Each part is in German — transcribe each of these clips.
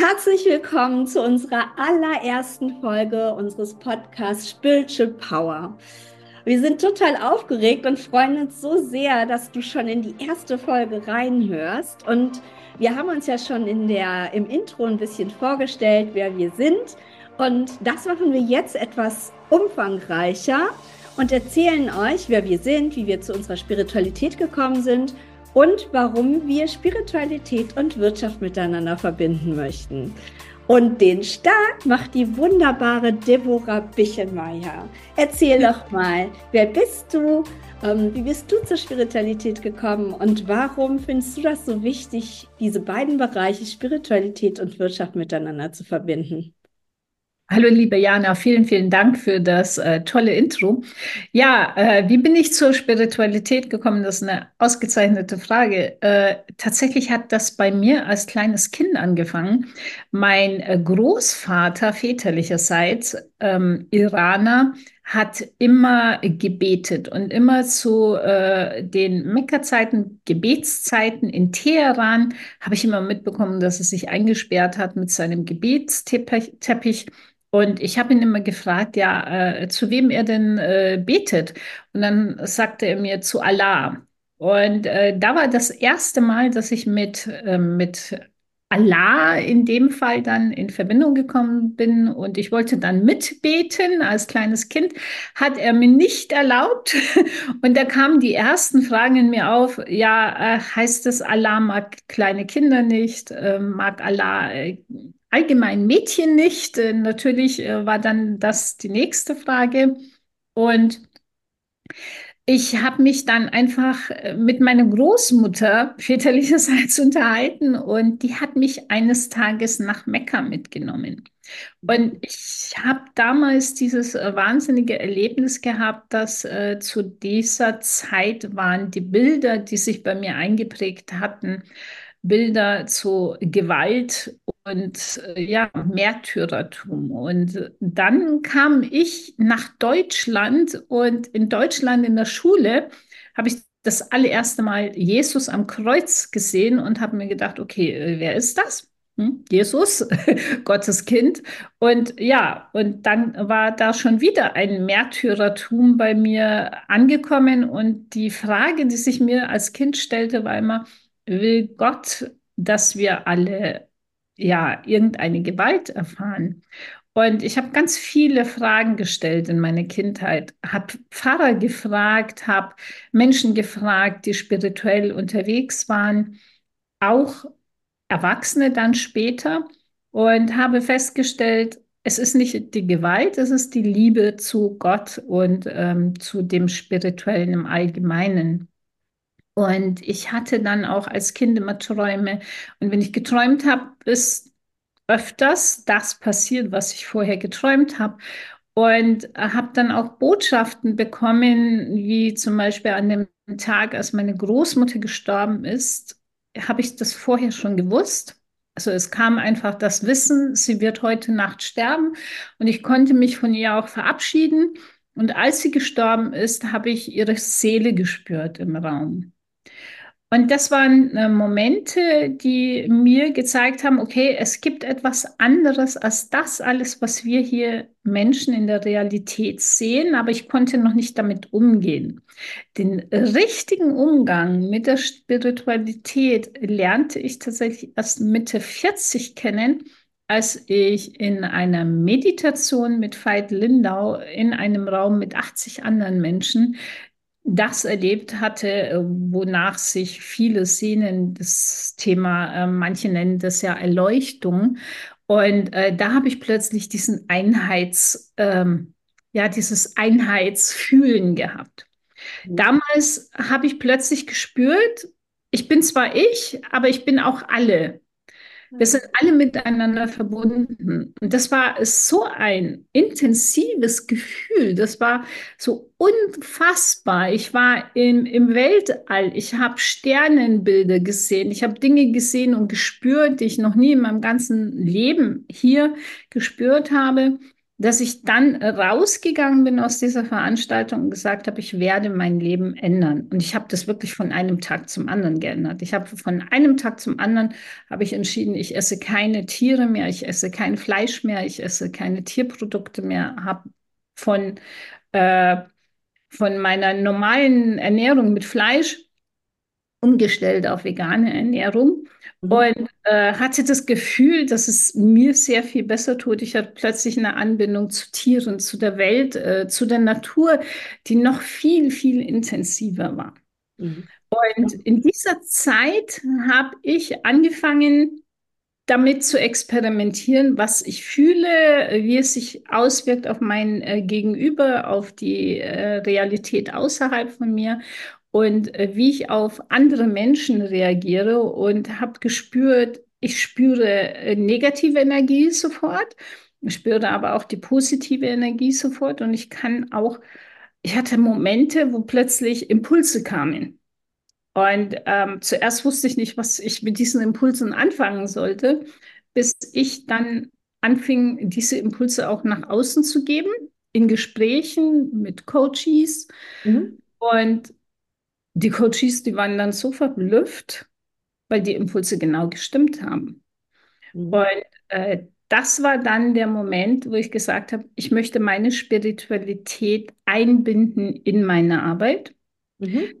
Herzlich willkommen zu unserer allerersten Folge unseres Podcasts Spiritual Power. Wir sind total aufgeregt und freuen uns so sehr, dass du schon in die erste Folge reinhörst. Und wir haben uns ja schon in der, im Intro ein bisschen vorgestellt, wer wir sind. Und das machen wir jetzt etwas umfangreicher und erzählen euch, wer wir sind, wie wir zu unserer Spiritualität gekommen sind und warum wir Spiritualität und Wirtschaft miteinander verbinden möchten. Und den Start macht die wunderbare Deborah Bichelmeier. Erzähl doch mal, wer bist du? Ähm, wie bist du zur Spiritualität gekommen und warum findest du das so wichtig, diese beiden Bereiche Spiritualität und Wirtschaft miteinander zu verbinden? Hallo, liebe Jana, vielen, vielen Dank für das äh, tolle Intro. Ja, äh, wie bin ich zur Spiritualität gekommen? Das ist eine ausgezeichnete Frage. Äh, tatsächlich hat das bei mir als kleines Kind angefangen. Mein äh, Großvater väterlicherseits, ähm, Iraner, hat immer gebetet und immer zu äh, den Mekka-Zeiten, Gebetszeiten in Teheran, habe ich immer mitbekommen, dass er sich eingesperrt hat mit seinem Gebetsteppich und ich habe ihn immer gefragt, ja, äh, zu wem er denn äh, betet. Und dann sagte er mir zu Allah. Und äh, da war das erste Mal, dass ich mit, ähm, mit Allah in dem Fall dann in Verbindung gekommen bin und ich wollte dann mitbeten als kleines Kind, hat er mir nicht erlaubt. Und da kamen die ersten Fragen in mir auf, ja, äh, heißt es, Allah mag kleine Kinder nicht, äh, mag Allah äh, allgemein Mädchen nicht. Äh, natürlich äh, war dann das die nächste Frage. Und ich habe mich dann einfach äh, mit meiner Großmutter väterlicherseits unterhalten und die hat mich eines Tages nach Mekka mitgenommen. Und ich habe damals dieses wahnsinnige Erlebnis gehabt, dass äh, zu dieser Zeit waren die Bilder, die sich bei mir eingeprägt hatten, Bilder zu Gewalt und äh, ja, Märtyrertum. Und dann kam ich nach Deutschland und in Deutschland in der Schule habe ich das allererste Mal Jesus am Kreuz gesehen und habe mir gedacht, okay, äh, wer ist das? Hm? Jesus, Gottes Kind. Und ja, und dann war da schon wieder ein Märtyrertum bei mir angekommen. Und die Frage, die sich mir als Kind stellte, war immer, will Gott, dass wir alle ja irgendeine Gewalt erfahren? Und ich habe ganz viele Fragen gestellt in meiner Kindheit, habe Pfarrer gefragt, habe Menschen gefragt, die spirituell unterwegs waren, auch Erwachsene dann später und habe festgestellt, es ist nicht die Gewalt, es ist die Liebe zu Gott und ähm, zu dem Spirituellen im Allgemeinen. Und ich hatte dann auch als Kind immer Träume. Und wenn ich geträumt habe, ist öfters das passiert, was ich vorher geträumt habe. Und habe dann auch Botschaften bekommen, wie zum Beispiel an dem Tag, als meine Großmutter gestorben ist, habe ich das vorher schon gewusst. Also es kam einfach das Wissen, sie wird heute Nacht sterben und ich konnte mich von ihr auch verabschieden. Und als sie gestorben ist, habe ich ihre Seele gespürt im Raum. Und das waren äh, Momente, die mir gezeigt haben, okay, es gibt etwas anderes als das alles, was wir hier Menschen in der Realität sehen, aber ich konnte noch nicht damit umgehen. Den richtigen Umgang mit der Spiritualität lernte ich tatsächlich erst Mitte 40 kennen, als ich in einer Meditation mit Veit Lindau in einem Raum mit 80 anderen Menschen das erlebt hatte, äh, wonach sich viele sehnen, das Thema, äh, manche nennen das ja Erleuchtung. Und äh, da habe ich plötzlich diesen Einheits, ähm, ja, dieses Einheitsfühlen gehabt. Mhm. Damals habe ich plötzlich gespürt, ich bin zwar ich, aber ich bin auch alle. Wir sind alle miteinander verbunden. Und das war so ein intensives Gefühl. Das war so unfassbar. Ich war im, im Weltall. Ich habe Sternenbilder gesehen. Ich habe Dinge gesehen und gespürt, die ich noch nie in meinem ganzen Leben hier gespürt habe. Dass ich dann rausgegangen bin aus dieser Veranstaltung und gesagt habe, ich werde mein Leben ändern. Und ich habe das wirklich von einem Tag zum anderen geändert. Ich habe von einem Tag zum anderen habe ich entschieden, ich esse keine Tiere mehr, ich esse kein Fleisch mehr, ich esse keine Tierprodukte mehr, habe von, äh, von meiner normalen Ernährung mit Fleisch umgestellt auf vegane Ernährung mhm. und äh, hatte das Gefühl, dass es mir sehr viel besser tut. Ich hatte plötzlich eine Anbindung zu Tieren, zu der Welt, äh, zu der Natur, die noch viel, viel intensiver war. Mhm. Und in dieser Zeit habe ich angefangen, damit zu experimentieren, was ich fühle, wie es sich auswirkt auf mein äh, Gegenüber, auf die äh, Realität außerhalb von mir und äh, wie ich auf andere Menschen reagiere und habe gespürt, ich spüre äh, negative Energie sofort, ich spüre aber auch die positive Energie sofort und ich kann auch, ich hatte Momente, wo plötzlich Impulse kamen. Und ähm, zuerst wusste ich nicht, was ich mit diesen Impulsen anfangen sollte, bis ich dann anfing, diese Impulse auch nach außen zu geben, in Gesprächen mit Coaches. Mhm. Und die Coaches, die waren dann so verblüfft, weil die Impulse genau gestimmt haben. Mhm. Und äh, das war dann der Moment, wo ich gesagt habe, ich möchte meine Spiritualität einbinden in meine Arbeit. Mhm.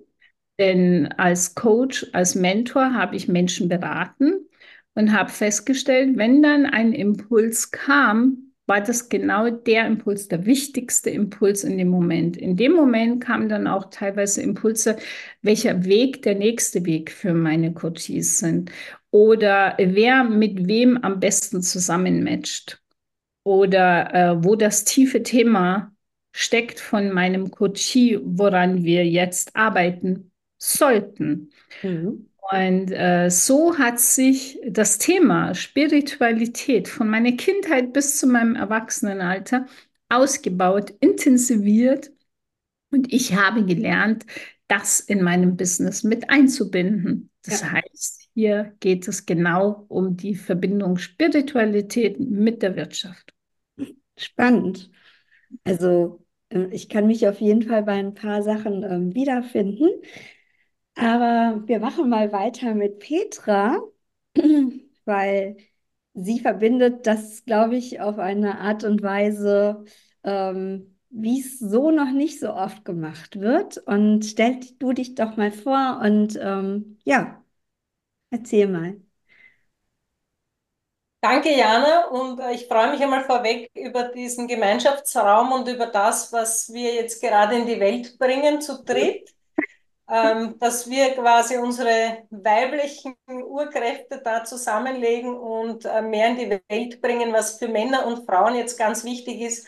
Denn als Coach, als Mentor habe ich Menschen beraten und habe festgestellt, wenn dann ein Impuls kam, war das genau der Impuls, der wichtigste Impuls in dem Moment. In dem Moment kamen dann auch teilweise Impulse, welcher Weg der nächste Weg für meine Coaches sind oder wer mit wem am besten zusammenmatcht oder äh, wo das tiefe Thema steckt von meinem Coachie, woran wir jetzt arbeiten sollten. Mhm. Und äh, so hat sich das Thema Spiritualität von meiner Kindheit bis zu meinem Erwachsenenalter ausgebaut, intensiviert. Und ich habe gelernt, das in meinem Business mit einzubinden. Das ja. heißt, hier geht es genau um die Verbindung Spiritualität mit der Wirtschaft. Spannend. Also äh, ich kann mich auf jeden Fall bei ein paar Sachen ähm, wiederfinden. Aber wir machen mal weiter mit Petra, weil sie verbindet das, glaube ich, auf eine Art und Weise, ähm, wie es so noch nicht so oft gemacht wird. Und stell du dich doch mal vor und ähm, ja, erzähl mal. Danke, Jana. Und äh, ich freue mich einmal vorweg über diesen Gemeinschaftsraum und über das, was wir jetzt gerade in die Welt bringen, zu dritt ähm, dass wir quasi unsere weiblichen Urkräfte da zusammenlegen und äh, mehr in die Welt bringen, was für Männer und Frauen jetzt ganz wichtig ist,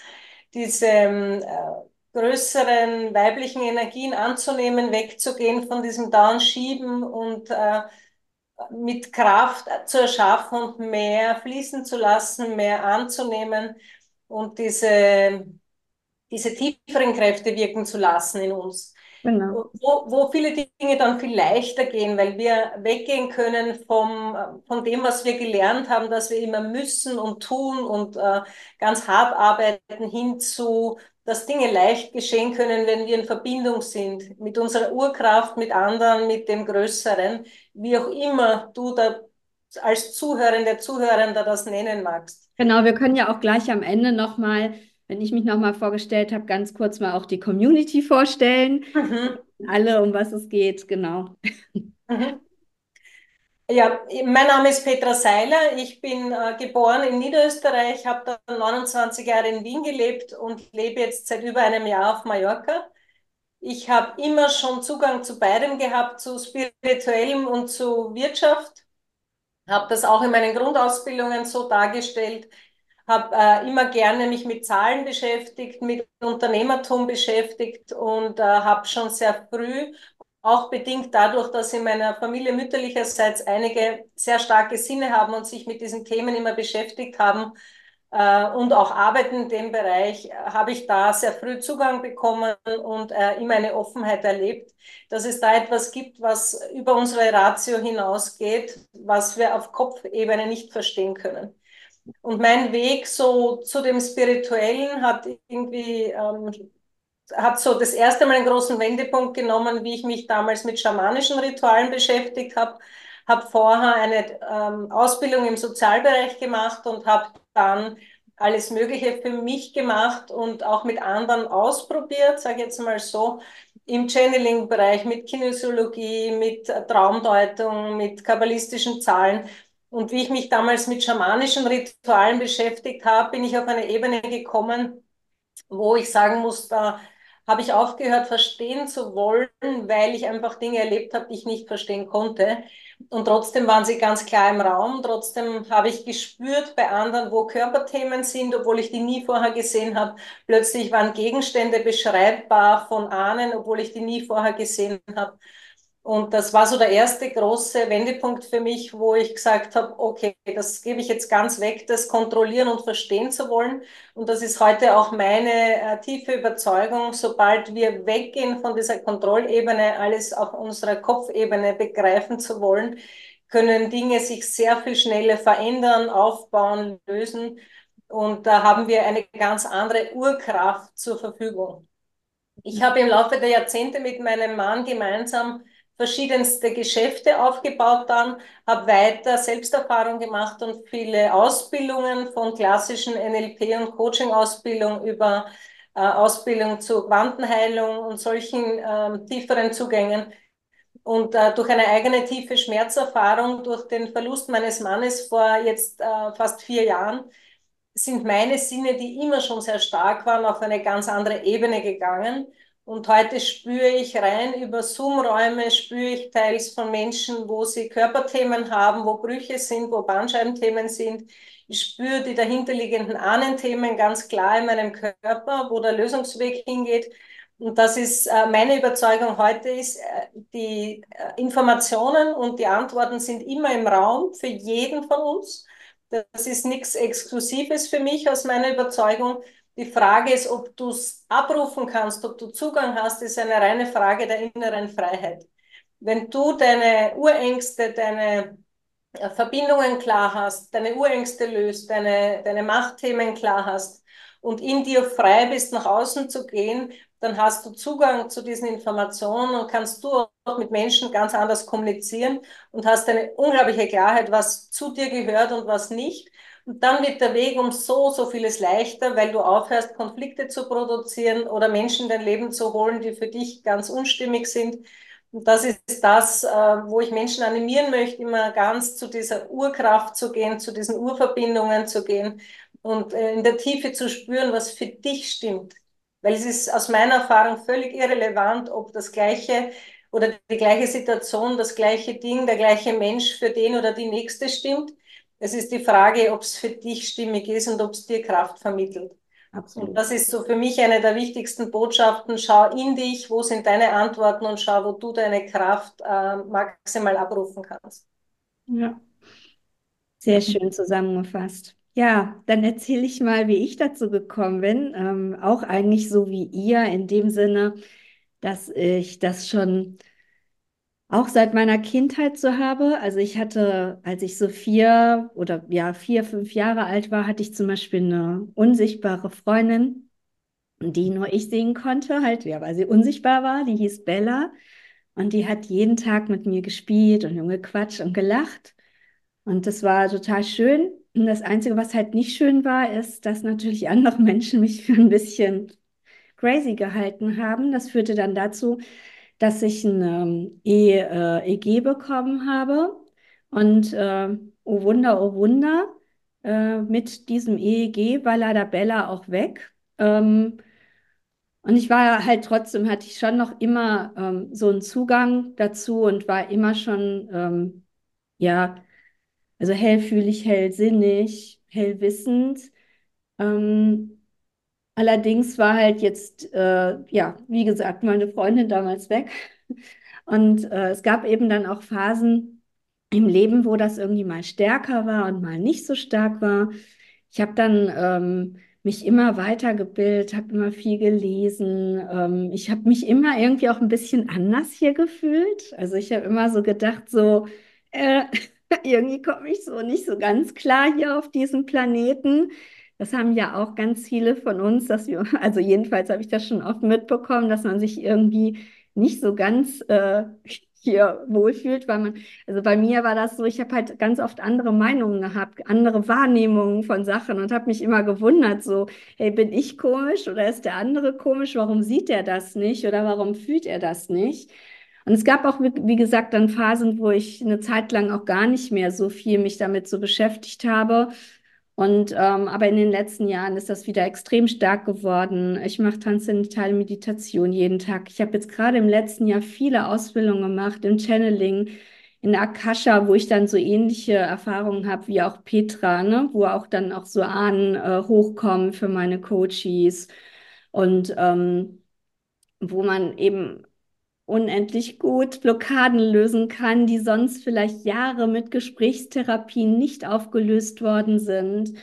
diese ähm, äh, größeren weiblichen Energien anzunehmen, wegzugehen von diesem Downschieben und äh, mit Kraft zu erschaffen und mehr fließen zu lassen, mehr anzunehmen und diese, diese tieferen Kräfte wirken zu lassen in uns. Genau. Wo, wo viele Dinge dann viel leichter gehen, weil wir weggehen können vom, von dem, was wir gelernt haben, dass wir immer müssen und tun und äh, ganz hart arbeiten, hin zu, dass Dinge leicht geschehen können, wenn wir in Verbindung sind mit unserer Urkraft, mit anderen, mit dem Größeren, wie auch immer du da als Zuhörerin, der Zuhörender das nennen magst. Genau, wir können ja auch gleich am Ende nochmal wenn ich mich nochmal vorgestellt habe, ganz kurz mal auch die Community vorstellen. Mhm. Alle, um was es geht, genau. Mhm. Ja, mein Name ist Petra Seiler. Ich bin äh, geboren in Niederösterreich, habe dann 29 Jahre in Wien gelebt und lebe jetzt seit über einem Jahr auf Mallorca. Ich habe immer schon Zugang zu beidem gehabt, zu spirituellem und zu Wirtschaft. Habe das auch in meinen Grundausbildungen so dargestellt habe äh, immer gerne mich mit Zahlen beschäftigt, mit Unternehmertum beschäftigt und äh, habe schon sehr früh, auch bedingt dadurch, dass in meiner Familie mütterlicherseits einige sehr starke Sinne haben und sich mit diesen Themen immer beschäftigt haben äh, und auch arbeiten in dem Bereich, habe ich da sehr früh Zugang bekommen und äh, immer eine Offenheit erlebt, dass es da etwas gibt, was über unsere Ratio hinausgeht, was wir auf Kopfebene nicht verstehen können. Und mein Weg so zu dem Spirituellen hat irgendwie, ähm, hat so das erste Mal einen großen Wendepunkt genommen, wie ich mich damals mit schamanischen Ritualen beschäftigt habe. Habe vorher eine ähm, Ausbildung im Sozialbereich gemacht und habe dann alles Mögliche für mich gemacht und auch mit anderen ausprobiert, sage ich jetzt mal so, im Channeling-Bereich mit Kinesiologie, mit Traumdeutung, mit kabbalistischen Zahlen. Und wie ich mich damals mit schamanischen Ritualen beschäftigt habe, bin ich auf eine Ebene gekommen, wo ich sagen muss, da habe ich aufgehört, verstehen zu wollen, weil ich einfach Dinge erlebt habe, die ich nicht verstehen konnte. Und trotzdem waren sie ganz klar im Raum. Trotzdem habe ich gespürt bei anderen, wo Körperthemen sind, obwohl ich die nie vorher gesehen habe. Plötzlich waren Gegenstände beschreibbar von Ahnen, obwohl ich die nie vorher gesehen habe. Und das war so der erste große Wendepunkt für mich, wo ich gesagt habe, okay, das gebe ich jetzt ganz weg, das kontrollieren und verstehen zu wollen. Und das ist heute auch meine äh, tiefe Überzeugung, sobald wir weggehen von dieser Kontrollebene, alles auf unserer Kopfebene begreifen zu wollen, können Dinge sich sehr viel schneller verändern, aufbauen, lösen. Und da haben wir eine ganz andere Urkraft zur Verfügung. Ich habe im Laufe der Jahrzehnte mit meinem Mann gemeinsam verschiedenste Geschäfte aufgebaut dann, habe weiter Selbsterfahrung gemacht und viele Ausbildungen von klassischen NLP- und Coaching-Ausbildung über äh, Ausbildung zur Quantenheilung und solchen äh, tieferen Zugängen. Und äh, durch eine eigene tiefe Schmerzerfahrung, durch den Verlust meines Mannes vor jetzt äh, fast vier Jahren, sind meine Sinne, die immer schon sehr stark waren, auf eine ganz andere Ebene gegangen. Und heute spüre ich rein über Zoom-Räume, spüre ich teils von Menschen, wo sie Körperthemen haben, wo Brüche sind, wo Bandscheibenthemen sind. Ich spüre die dahinterliegenden Ahnenthemen ganz klar in meinem Körper, wo der Lösungsweg hingeht. Und das ist äh, meine Überzeugung heute ist, äh, die äh, Informationen und die Antworten sind immer im Raum für jeden von uns. Das ist nichts Exklusives für mich aus meiner Überzeugung. Die Frage ist, ob du es abrufen kannst, ob du Zugang hast, ist eine reine Frage der inneren Freiheit. Wenn du deine Urängste, deine äh, Verbindungen klar hast, deine Urängste löst, deine, deine Machtthemen klar hast und in dir frei bist, nach außen zu gehen, dann hast du Zugang zu diesen Informationen und kannst du auch mit Menschen ganz anders kommunizieren und hast eine unglaubliche Klarheit, was zu dir gehört und was nicht. Und dann wird der Weg um so, so vieles leichter, weil du aufhörst, Konflikte zu produzieren oder Menschen in dein Leben zu holen, die für dich ganz unstimmig sind. Und das ist das, äh, wo ich Menschen animieren möchte, immer ganz zu dieser Urkraft zu gehen, zu diesen Urverbindungen zu gehen und äh, in der Tiefe zu spüren, was für dich stimmt. Weil es ist aus meiner Erfahrung völlig irrelevant, ob das gleiche oder die gleiche Situation, das gleiche Ding, der gleiche Mensch für den oder die nächste stimmt. Es ist die Frage, ob es für dich stimmig ist und ob es dir Kraft vermittelt. Absolut. Und das ist so für mich eine der wichtigsten Botschaften. Schau in dich, wo sind deine Antworten und schau, wo du deine Kraft äh, maximal abrufen kannst. Ja, sehr schön zusammengefasst. Ja, dann erzähle ich mal, wie ich dazu gekommen bin. Ähm, auch eigentlich so wie ihr, in dem Sinne, dass ich das schon auch seit meiner Kindheit so habe. Also ich hatte, als ich so vier oder ja, vier, fünf Jahre alt war, hatte ich zum Beispiel eine unsichtbare Freundin, die nur ich sehen konnte, halt, ja, weil sie unsichtbar war, die hieß Bella. Und die hat jeden Tag mit mir gespielt und gequatscht und gelacht. Und das war total schön. Und das Einzige, was halt nicht schön war, ist, dass natürlich andere Menschen mich für ein bisschen crazy gehalten haben. Das führte dann dazu, dass ich ein ähm, e, äh, EG bekommen habe. Und äh, oh Wunder, oh Wunder, äh, mit diesem EEG war leider Bella auch weg. Ähm, und ich war halt trotzdem, hatte ich schon noch immer ähm, so einen Zugang dazu und war immer schon, ähm, ja, also hellfühlig, hellsinnig, hellwissend. Ähm, Allerdings war halt jetzt, äh, ja, wie gesagt, meine Freundin damals weg. Und äh, es gab eben dann auch Phasen im Leben, wo das irgendwie mal stärker war und mal nicht so stark war. Ich habe dann ähm, mich immer weitergebildet, habe immer viel gelesen. Ähm, ich habe mich immer irgendwie auch ein bisschen anders hier gefühlt. Also ich habe immer so gedacht, so, äh, irgendwie komme ich so nicht so ganz klar hier auf diesem Planeten. Das haben ja auch ganz viele von uns, dass wir, also jedenfalls habe ich das schon oft mitbekommen, dass man sich irgendwie nicht so ganz äh, hier wohlfühlt, weil man, also bei mir war das so, ich habe halt ganz oft andere Meinungen gehabt, andere Wahrnehmungen von Sachen und habe mich immer gewundert, so, hey, bin ich komisch oder ist der andere komisch? Warum sieht er das nicht oder warum fühlt er das nicht? Und es gab auch, wie gesagt, dann Phasen, wo ich eine Zeit lang auch gar nicht mehr so viel mich damit so beschäftigt habe. Und ähm, aber in den letzten Jahren ist das wieder extrem stark geworden. Ich mache transzendentale Meditation jeden Tag. Ich habe jetzt gerade im letzten Jahr viele Ausbildungen gemacht im Channeling, in Akasha, wo ich dann so ähnliche Erfahrungen habe wie auch Petra, ne? wo auch dann auch so Ahnen äh, hochkommen für meine Coaches und ähm, wo man eben unendlich gut Blockaden lösen kann, die sonst vielleicht Jahre mit Gesprächstherapien nicht aufgelöst worden sind.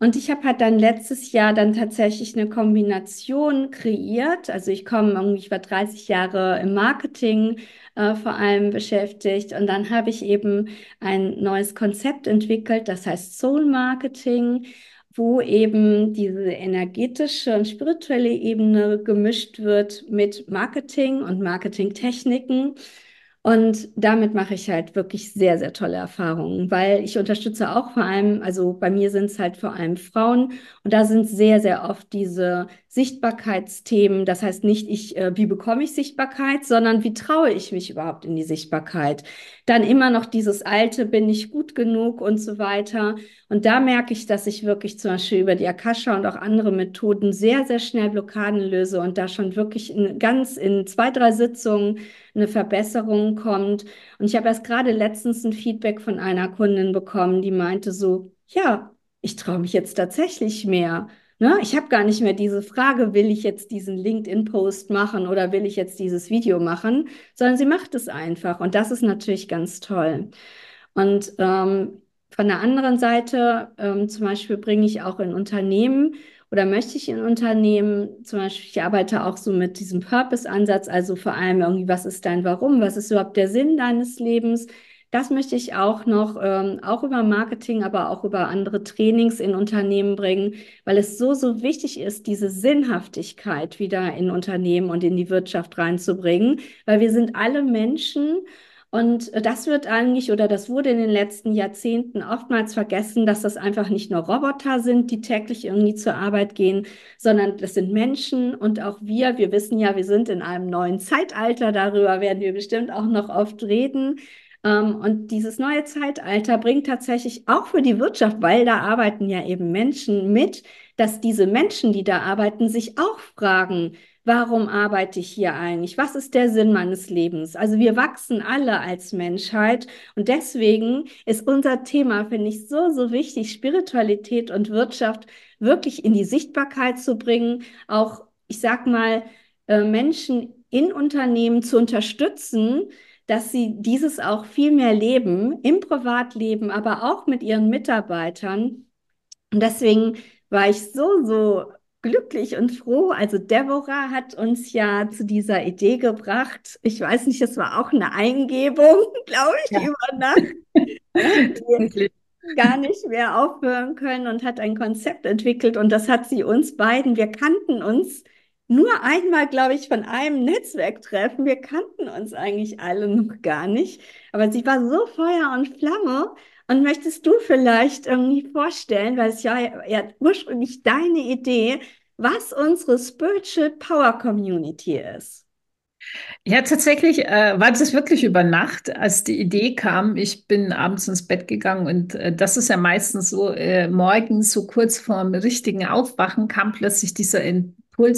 Und ich habe halt dann letztes Jahr dann tatsächlich eine Kombination kreiert. Also ich komme irgendwie, ich war 30 Jahre im Marketing äh, vor allem beschäftigt und dann habe ich eben ein neues Konzept entwickelt, das heißt Soul Marketing wo eben diese energetische und spirituelle Ebene gemischt wird mit Marketing und Marketingtechniken. Und damit mache ich halt wirklich sehr, sehr tolle Erfahrungen, weil ich unterstütze auch vor allem, also bei mir sind es halt vor allem Frauen und da sind sehr, sehr oft diese Sichtbarkeitsthemen. Das heißt nicht, ich, äh, wie bekomme ich Sichtbarkeit, sondern wie traue ich mich überhaupt in die Sichtbarkeit? Dann immer noch dieses alte, bin ich gut genug und so weiter. Und da merke ich, dass ich wirklich zum Beispiel über die Akasha und auch andere Methoden sehr, sehr schnell Blockaden löse und da schon wirklich in, ganz in zwei, drei Sitzungen eine Verbesserung kommt. Und ich habe erst gerade letztens ein Feedback von einer Kundin bekommen, die meinte so, ja, ich traue mich jetzt tatsächlich mehr. Ne? Ich habe gar nicht mehr diese Frage, will ich jetzt diesen LinkedIn-Post machen oder will ich jetzt dieses Video machen, sondern sie macht es einfach. Und das ist natürlich ganz toll. Und ähm, von der anderen Seite, ähm, zum Beispiel bringe ich auch in Unternehmen oder möchte ich in Unternehmen, zum Beispiel, ich arbeite auch so mit diesem Purpose-Ansatz, also vor allem irgendwie, was ist dein Warum, was ist überhaupt der Sinn deines Lebens? Das möchte ich auch noch, ähm, auch über Marketing, aber auch über andere Trainings in Unternehmen bringen, weil es so, so wichtig ist, diese Sinnhaftigkeit wieder in Unternehmen und in die Wirtschaft reinzubringen, weil wir sind alle Menschen und das wird eigentlich oder das wurde in den letzten Jahrzehnten oftmals vergessen, dass das einfach nicht nur Roboter sind, die täglich irgendwie zur Arbeit gehen, sondern das sind Menschen und auch wir. Wir wissen ja, wir sind in einem neuen Zeitalter. Darüber werden wir bestimmt auch noch oft reden. Ähm, und dieses neue Zeitalter bringt tatsächlich auch für die Wirtschaft, weil da arbeiten ja eben Menschen mit, dass diese Menschen, die da arbeiten, sich auch fragen, warum arbeite ich hier eigentlich? Was ist der Sinn meines Lebens? Also wir wachsen alle als Menschheit und deswegen ist unser Thema, finde ich, so, so wichtig, Spiritualität und Wirtschaft wirklich in die Sichtbarkeit zu bringen, auch, ich sag mal, äh, Menschen in Unternehmen zu unterstützen, dass sie dieses auch viel mehr leben, im Privatleben, aber auch mit ihren Mitarbeitern. Und deswegen war ich so, so glücklich und froh. Also Deborah hat uns ja zu dieser Idee gebracht. Ich weiß nicht, das war auch eine Eingebung, glaube ich, ja. über Nacht. gar nicht mehr aufhören können und hat ein Konzept entwickelt und das hat sie uns beiden, wir kannten uns nur einmal, glaube ich, von einem Netzwerktreffen. Wir kannten uns eigentlich alle noch gar nicht, aber sie war so Feuer und Flamme und möchtest du vielleicht irgendwie vorstellen, weil es ja, ja ursprünglich deine Idee, was unsere Spiritual Power Community ist? Ja, tatsächlich äh, war das wirklich über Nacht, als die Idee kam. Ich bin abends ins Bett gegangen und äh, das ist ja meistens so, äh, morgens so kurz vorm richtigen Aufwachen kam plötzlich dieser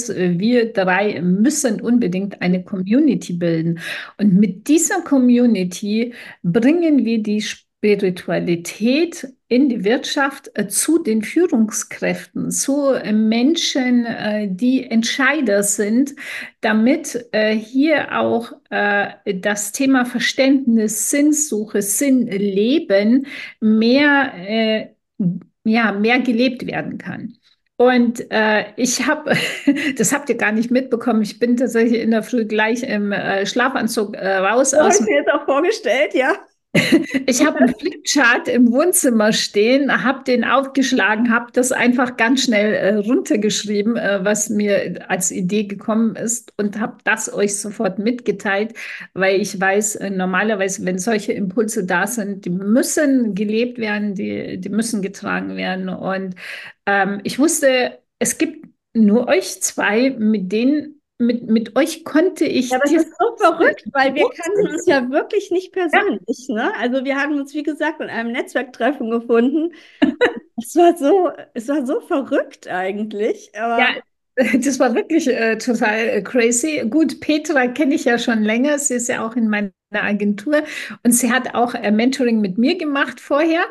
äh, wir drei müssen unbedingt eine Community bilden. Und mit dieser Community bringen wir die Spiritualität in die Wirtschaft äh, zu den Führungskräften, zu äh, Menschen, die Entscheider sind, damit hier auch das Thema Verständnis, Sinnsuche, Sinnleben mehr, ja, mehr gelebt werden kann. Und äh, ich habe, das habt ihr gar nicht mitbekommen, ich bin tatsächlich in der Früh gleich im äh, Schlafanzug äh, raus. So aus. Hast du jetzt auch vorgestellt, ja? Ich habe einen Flipchart im Wohnzimmer stehen, habe den aufgeschlagen, habe das einfach ganz schnell äh, runtergeschrieben, äh, was mir als Idee gekommen ist und habe das euch sofort mitgeteilt, weil ich weiß, äh, normalerweise, wenn solche Impulse da sind, die müssen gelebt werden, die, die müssen getragen werden. Und ähm, ich wusste, es gibt nur euch zwei, mit denen mit, mit euch konnte ich. Ja, das ist so verrückt, weil wir kannten uns ja wirklich nicht persönlich. Ja. Ne? Also wir haben uns, wie gesagt, in einem Netzwerktreffen gefunden. es war so, es war so verrückt eigentlich. Aber ja. Das war wirklich äh, total äh, crazy. Gut, Petra kenne ich ja schon länger. Sie ist ja auch in meiner Agentur und sie hat auch äh, Mentoring mit mir gemacht vorher.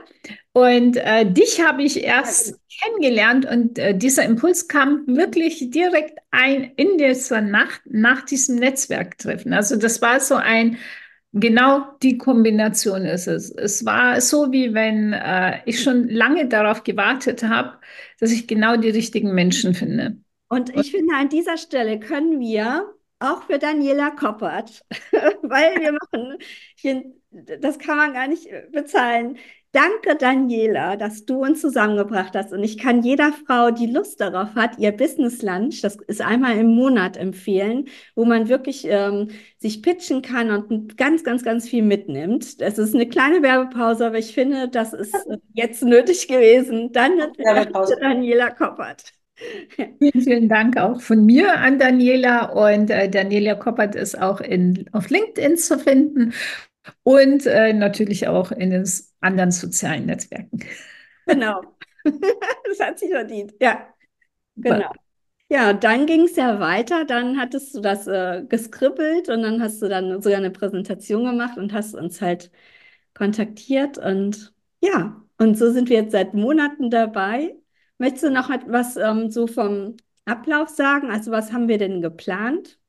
Und äh, dich habe ich erst ja. kennengelernt und äh, dieser Impuls kam wirklich direkt ein in dieser Nacht nach diesem Netzwerktreffen. Also das war so ein, genau die Kombination ist es. Es war so, wie wenn äh, ich schon lange darauf gewartet habe, dass ich genau die richtigen Menschen finde. Und ich finde, an dieser Stelle können wir auch für Daniela Koppert, weil wir machen, das kann man gar nicht bezahlen, Danke, Daniela, dass du uns zusammengebracht hast. Und ich kann jeder Frau, die Lust darauf hat, ihr Business Lunch, das ist einmal im Monat empfehlen, wo man wirklich ähm, sich pitchen kann und ganz, ganz, ganz viel mitnimmt. Das ist eine kleine Werbepause, aber ich finde, das ist jetzt nötig gewesen. Dann Werbepause. Daniela Koppert. Vielen, vielen Dank auch von mir an Daniela. Und äh, Daniela Koppert ist auch in, auf LinkedIn zu finden und äh, natürlich auch in den anderen sozialen Netzwerken. Genau. das hat sich verdient. Ja, genau. Ja, dann ging es ja weiter. Dann hattest du das äh, geskribbelt und dann hast du dann sogar eine Präsentation gemacht und hast uns halt kontaktiert. Und ja, und so sind wir jetzt seit Monaten dabei. Möchtest du noch etwas ähm, so vom Ablauf sagen? Also was haben wir denn geplant?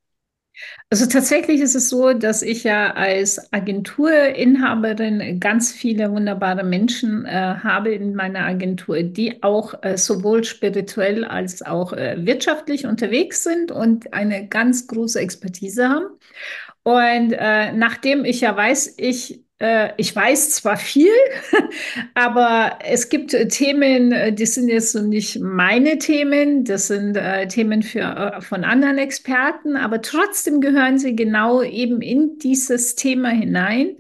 Also tatsächlich ist es so, dass ich ja als Agenturinhaberin ganz viele wunderbare Menschen äh, habe in meiner Agentur, die auch äh, sowohl spirituell als auch äh, wirtschaftlich unterwegs sind und eine ganz große Expertise haben. Und äh, nachdem ich ja weiß, ich ich weiß zwar viel, aber es gibt äh, Themen, äh, die sind jetzt so nicht meine Themen, das sind äh, Themen für, äh, von anderen Experten, aber trotzdem gehören sie genau eben in dieses Thema hinein.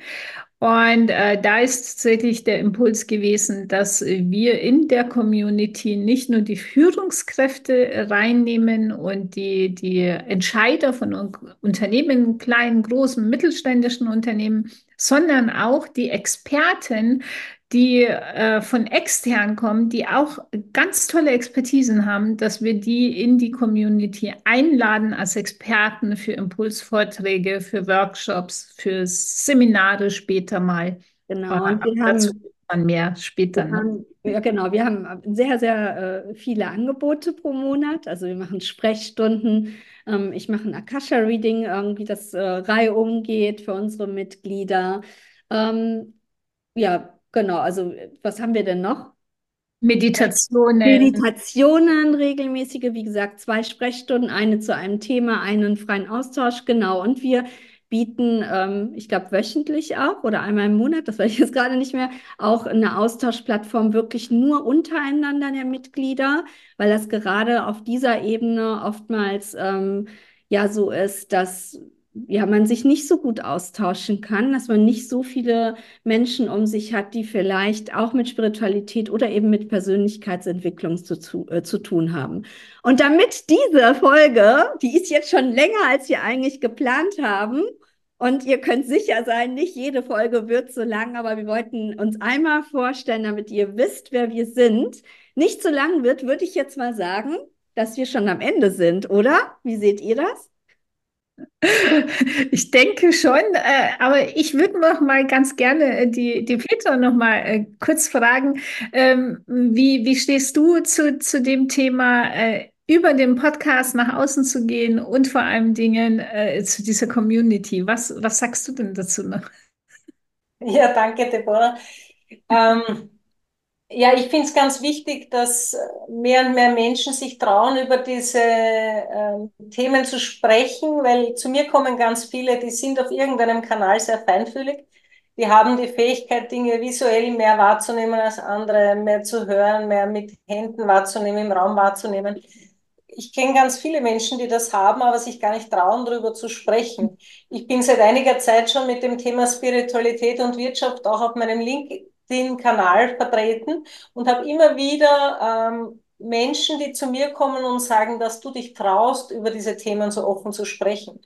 Und äh, da ist tatsächlich der Impuls gewesen, dass wir in der Community nicht nur die Führungskräfte reinnehmen und die, die Entscheider von Unternehmen, kleinen, großen, mittelständischen Unternehmen, sondern auch die Experten, die äh, von extern kommen, die auch ganz tolle Expertisen haben, dass wir die in die Community einladen als Experten für Impulsvorträge, für Workshops, für Seminare später mal. Genau, und wir haben dann mehr später. Ne? Haben, ja, genau, wir haben sehr, sehr äh, viele Angebote pro Monat. Also wir machen Sprechstunden, ähm, ich mache ein Akasha-Reading, irgendwie das äh, Reihe umgeht für unsere Mitglieder. Ähm, ja, Genau, also was haben wir denn noch? Meditationen. Meditationen, regelmäßige, wie gesagt, zwei Sprechstunden, eine zu einem Thema, einen freien Austausch, genau. Und wir bieten, ähm, ich glaube, wöchentlich auch oder einmal im Monat, das weiß ich jetzt gerade nicht mehr, auch eine Austauschplattform wirklich nur untereinander der Mitglieder, weil das gerade auf dieser Ebene oftmals ähm, ja so ist, dass ja, man sich nicht so gut austauschen kann, dass man nicht so viele Menschen um sich hat, die vielleicht auch mit Spiritualität oder eben mit Persönlichkeitsentwicklung zu, äh, zu tun haben. Und damit diese Folge, die ist jetzt schon länger, als wir eigentlich geplant haben, und ihr könnt sicher sein, nicht jede Folge wird so lang, aber wir wollten uns einmal vorstellen, damit ihr wisst, wer wir sind. Nicht so lang wird, würde ich jetzt mal sagen, dass wir schon am Ende sind, oder? Wie seht ihr das? Ich denke schon, äh, aber ich würde noch mal ganz gerne äh, die, die Petra noch mal äh, kurz fragen, ähm, wie, wie stehst du zu, zu dem Thema, äh, über den Podcast nach außen zu gehen und vor allem Dingen äh, zu dieser Community? Was, was sagst du denn dazu noch? Ja, danke, Deborah. Ähm, ja, ich finde es ganz wichtig, dass mehr und mehr Menschen sich trauen, über diese äh, Themen zu sprechen, weil zu mir kommen ganz viele, die sind auf irgendeinem Kanal sehr feinfühlig, die haben die Fähigkeit, Dinge visuell mehr wahrzunehmen als andere, mehr zu hören, mehr mit Händen wahrzunehmen, im Raum wahrzunehmen. Ich kenne ganz viele Menschen, die das haben, aber sich gar nicht trauen, darüber zu sprechen. Ich bin seit einiger Zeit schon mit dem Thema Spiritualität und Wirtschaft auch auf meinem LinkedIn-Kanal vertreten und habe immer wieder ähm, Menschen, die zu mir kommen und sagen, dass du dich traust, über diese Themen so offen zu sprechen.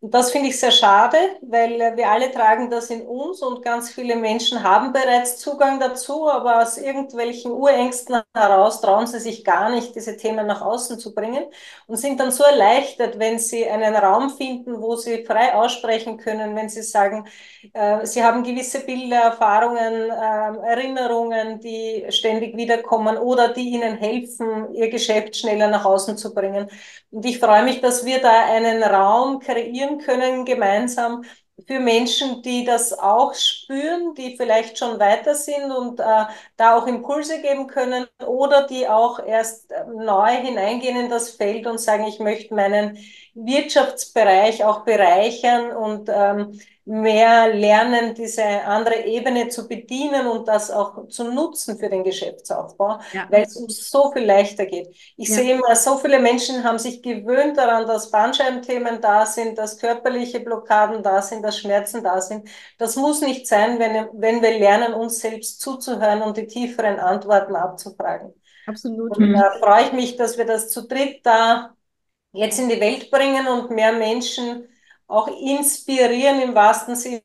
Und das finde ich sehr schade, weil wir alle tragen das in uns und ganz viele Menschen haben bereits Zugang dazu, aber aus irgendwelchen Urängsten heraus trauen sie sich gar nicht, diese Themen nach außen zu bringen und sind dann so erleichtert, wenn sie einen Raum finden, wo sie frei aussprechen können, wenn sie sagen, äh, sie haben gewisse Bilder, Erfahrungen, äh, Erinnerungen, die ständig wiederkommen oder die ihnen helfen, ihr Geschäft schneller nach außen zu bringen. Und ich freue mich, dass wir da einen Raum kreieren können gemeinsam für Menschen, die das auch spüren, die vielleicht schon weiter sind und äh, da auch Impulse geben können oder die auch erst äh, neu hineingehen in das Feld und sagen, ich möchte meinen Wirtschaftsbereich auch bereichern und ähm, mehr lernen, diese andere Ebene zu bedienen und das auch zu nutzen für den Geschäftsaufbau, ja. weil es uns so viel leichter geht. Ich ja. sehe immer, so viele Menschen haben sich gewöhnt daran, dass Bandscheibenthemen da sind, dass körperliche Blockaden da sind, dass Schmerzen da sind. Das muss nicht sein, wenn, wenn wir lernen, uns selbst zuzuhören und die tieferen Antworten abzufragen. Absolut. Und da freue ich mich, dass wir das zu dritt da jetzt in die Welt bringen und mehr Menschen auch inspirieren im wahrsten Sinne,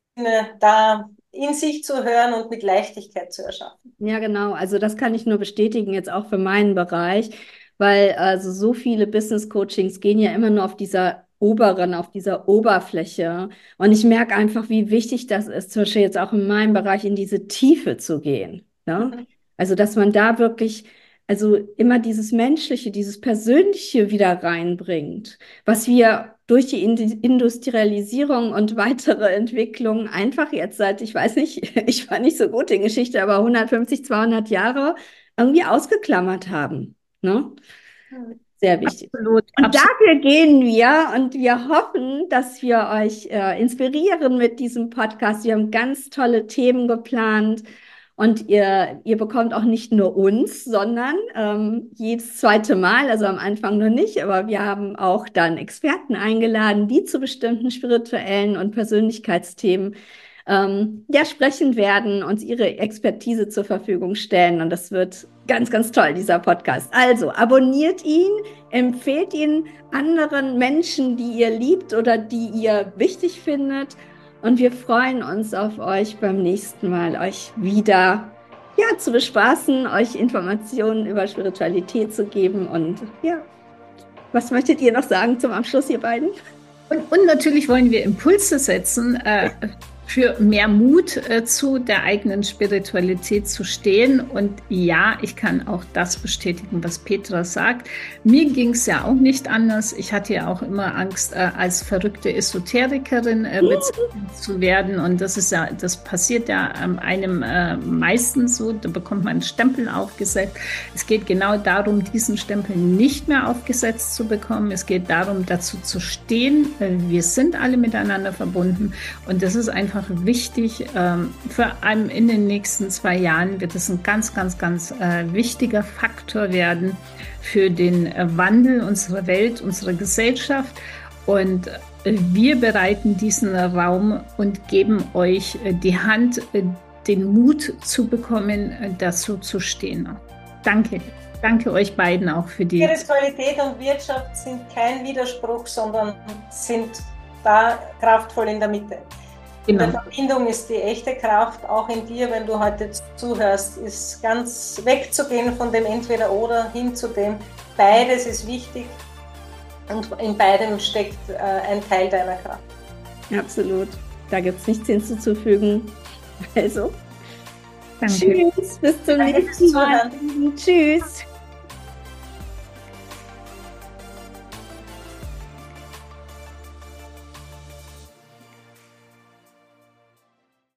da in sich zu hören und mit Leichtigkeit zu erschaffen. Ja, genau. Also das kann ich nur bestätigen, jetzt auch für meinen Bereich, weil also so viele Business Coachings gehen ja immer nur auf dieser oberen, auf dieser Oberfläche. Und ich merke einfach, wie wichtig das ist, zum Beispiel jetzt auch in meinem Bereich in diese Tiefe zu gehen. Ne? Also, dass man da wirklich also immer dieses Menschliche, dieses Persönliche wieder reinbringt, was wir durch die Industrialisierung und weitere Entwicklungen einfach jetzt seit, ich weiß nicht, ich war nicht so gut in Geschichte, aber 150, 200 Jahre irgendwie ausgeklammert haben. Ne? Sehr wichtig. Absolut, und absolut. dafür gehen wir und wir hoffen, dass wir euch äh, inspirieren mit diesem Podcast. Wir haben ganz tolle Themen geplant. Und ihr, ihr bekommt auch nicht nur uns, sondern ähm, jedes zweite Mal, also am Anfang noch nicht, aber wir haben auch dann Experten eingeladen, die zu bestimmten spirituellen und Persönlichkeitsthemen ähm, ja, sprechen werden, uns ihre Expertise zur Verfügung stellen. Und das wird ganz, ganz toll, dieser Podcast. Also abonniert ihn, empfehlt ihn anderen Menschen, die ihr liebt oder die ihr wichtig findet. Und wir freuen uns auf euch beim nächsten Mal, euch wieder ja, zu bespaßen, euch Informationen über Spiritualität zu geben. Und ja, was möchtet ihr noch sagen zum Abschluss, ihr beiden? Und, und natürlich wollen wir Impulse setzen. Äh, für mehr Mut äh, zu der eigenen Spiritualität zu stehen. Und ja, ich kann auch das bestätigen, was Petra sagt. Mir ging es ja auch nicht anders. Ich hatte ja auch immer Angst, äh, als verrückte Esoterikerin äh, zu werden. Und das ist ja, das passiert ja ähm, einem äh, meistens so. Da bekommt man einen Stempel aufgesetzt. Es geht genau darum, diesen Stempel nicht mehr aufgesetzt zu bekommen. Es geht darum, dazu zu stehen. Äh, wir sind alle miteinander verbunden. Und das ist einfach einfach wichtig. Ähm, für einen in den nächsten zwei Jahren wird es ein ganz, ganz, ganz äh, wichtiger Faktor werden für den äh, Wandel unserer Welt, unserer Gesellschaft. Und äh, wir bereiten diesen Raum und geben euch die Hand, den Mut zu bekommen, dazu zu stehen. Danke. Danke euch beiden auch für die. Spiritualität und Wirtschaft sind kein Widerspruch, sondern sind da kraftvoll in der Mitte. Genau. In der Verbindung ist die echte Kraft auch in dir, wenn du heute zuhörst, ist ganz wegzugehen von dem Entweder-Oder hin zu dem Beides ist wichtig und in beidem steckt äh, ein Teil deiner Kraft. Absolut. Da gibt es nichts hinzuzufügen. Also, Danke. tschüss, bis zum Danke nächsten Mal. Tschüss.